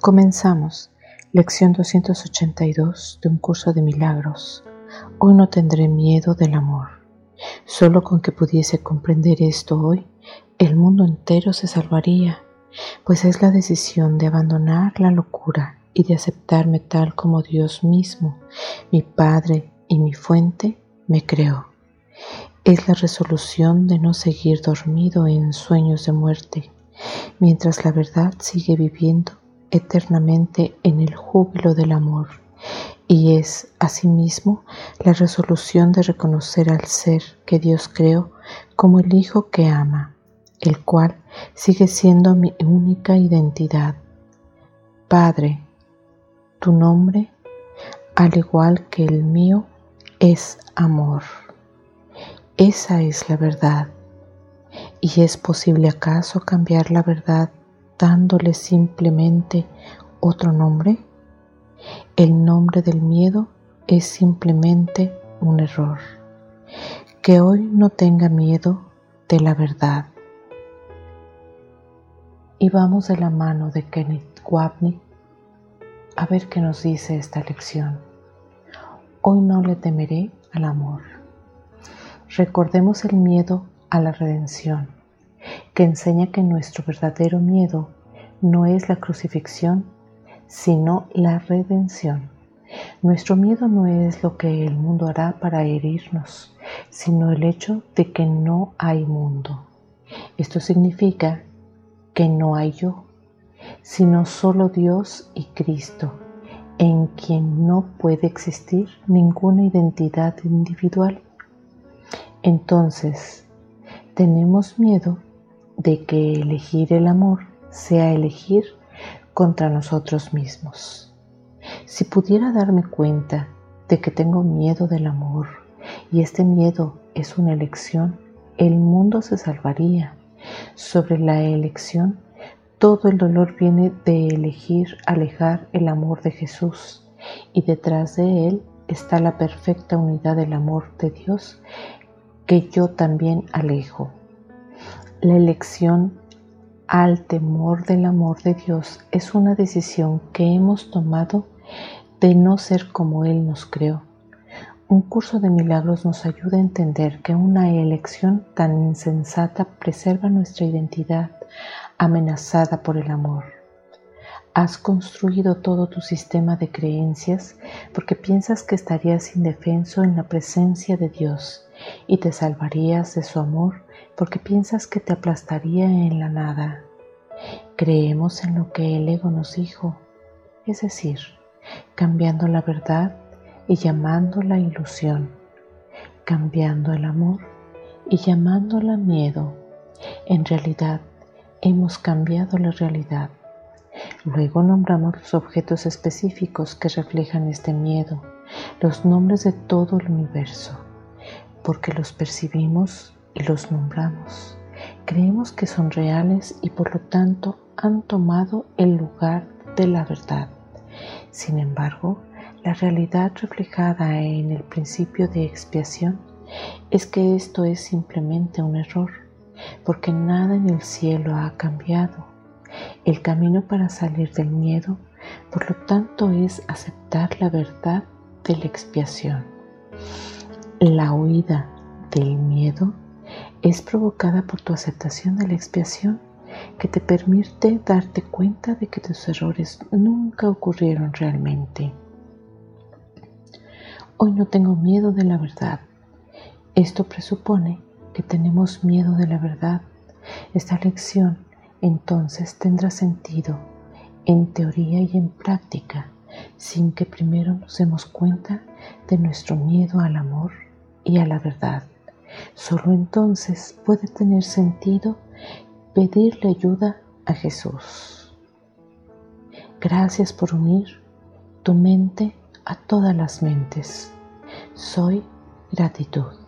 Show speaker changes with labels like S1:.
S1: Comenzamos. Lección 282 de un curso de milagros. Hoy no tendré miedo del amor. Solo con que pudiese comprender esto hoy, el mundo entero se salvaría, pues es la decisión de abandonar la locura y de aceptarme tal como Dios mismo, mi Padre y mi fuente, me creó. Es la resolución de no seguir dormido en sueños de muerte, mientras la verdad sigue viviendo eternamente en el júbilo del amor y es asimismo la resolución de reconocer al ser que Dios creó como el Hijo que ama, el cual sigue siendo mi única identidad. Padre, tu nombre, al igual que el mío, es amor. Esa es la verdad. ¿Y es posible acaso cambiar la verdad dándole simplemente otro nombre? El nombre del miedo es simplemente un error. Que hoy no tenga miedo de la verdad. Y vamos de la mano de Kenneth Wapney a ver qué nos dice esta lección. Hoy no le temeré al amor. Recordemos el miedo a la redención que enseña que nuestro verdadero miedo no es la crucifixión, sino la redención. Nuestro miedo no es lo que el mundo hará para herirnos, sino el hecho de que no hay mundo. Esto significa que no hay yo, sino solo Dios y Cristo, en quien no puede existir ninguna identidad individual. Entonces, tenemos miedo de que elegir el amor sea elegir contra nosotros mismos. Si pudiera darme cuenta de que tengo miedo del amor y este miedo es una elección, el mundo se salvaría. Sobre la elección, todo el dolor viene de elegir alejar el amor de Jesús y detrás de él está la perfecta unidad del amor de Dios que yo también alejo. La elección al temor del amor de Dios es una decisión que hemos tomado de no ser como Él nos creó. Un curso de milagros nos ayuda a entender que una elección tan insensata preserva nuestra identidad amenazada por el amor. Has construido todo tu sistema de creencias porque piensas que estarías indefenso en la presencia de Dios y te salvarías de su amor porque piensas que te aplastaría en la nada. Creemos en lo que el ego nos dijo, es decir, cambiando la verdad y llamando la ilusión, cambiando el amor y llamándola miedo. En realidad, hemos cambiado la realidad. Luego nombramos los objetos específicos que reflejan este miedo, los nombres de todo el universo porque los percibimos y los nombramos. Creemos que son reales y por lo tanto han tomado el lugar de la verdad. Sin embargo, la realidad reflejada en el principio de expiación es que esto es simplemente un error, porque nada en el cielo ha cambiado. El camino para salir del miedo, por lo tanto, es aceptar la verdad de la expiación. La huida del miedo es provocada por tu aceptación de la expiación que te permite darte cuenta de que tus errores nunca ocurrieron realmente. Hoy no tengo miedo de la verdad. Esto presupone que tenemos miedo de la verdad. Esta lección entonces tendrá sentido en teoría y en práctica sin que primero nos demos cuenta de nuestro miedo al amor y a la verdad. Solo entonces puede tener sentido pedirle ayuda a Jesús. Gracias por unir tu mente a todas las mentes. Soy gratitud.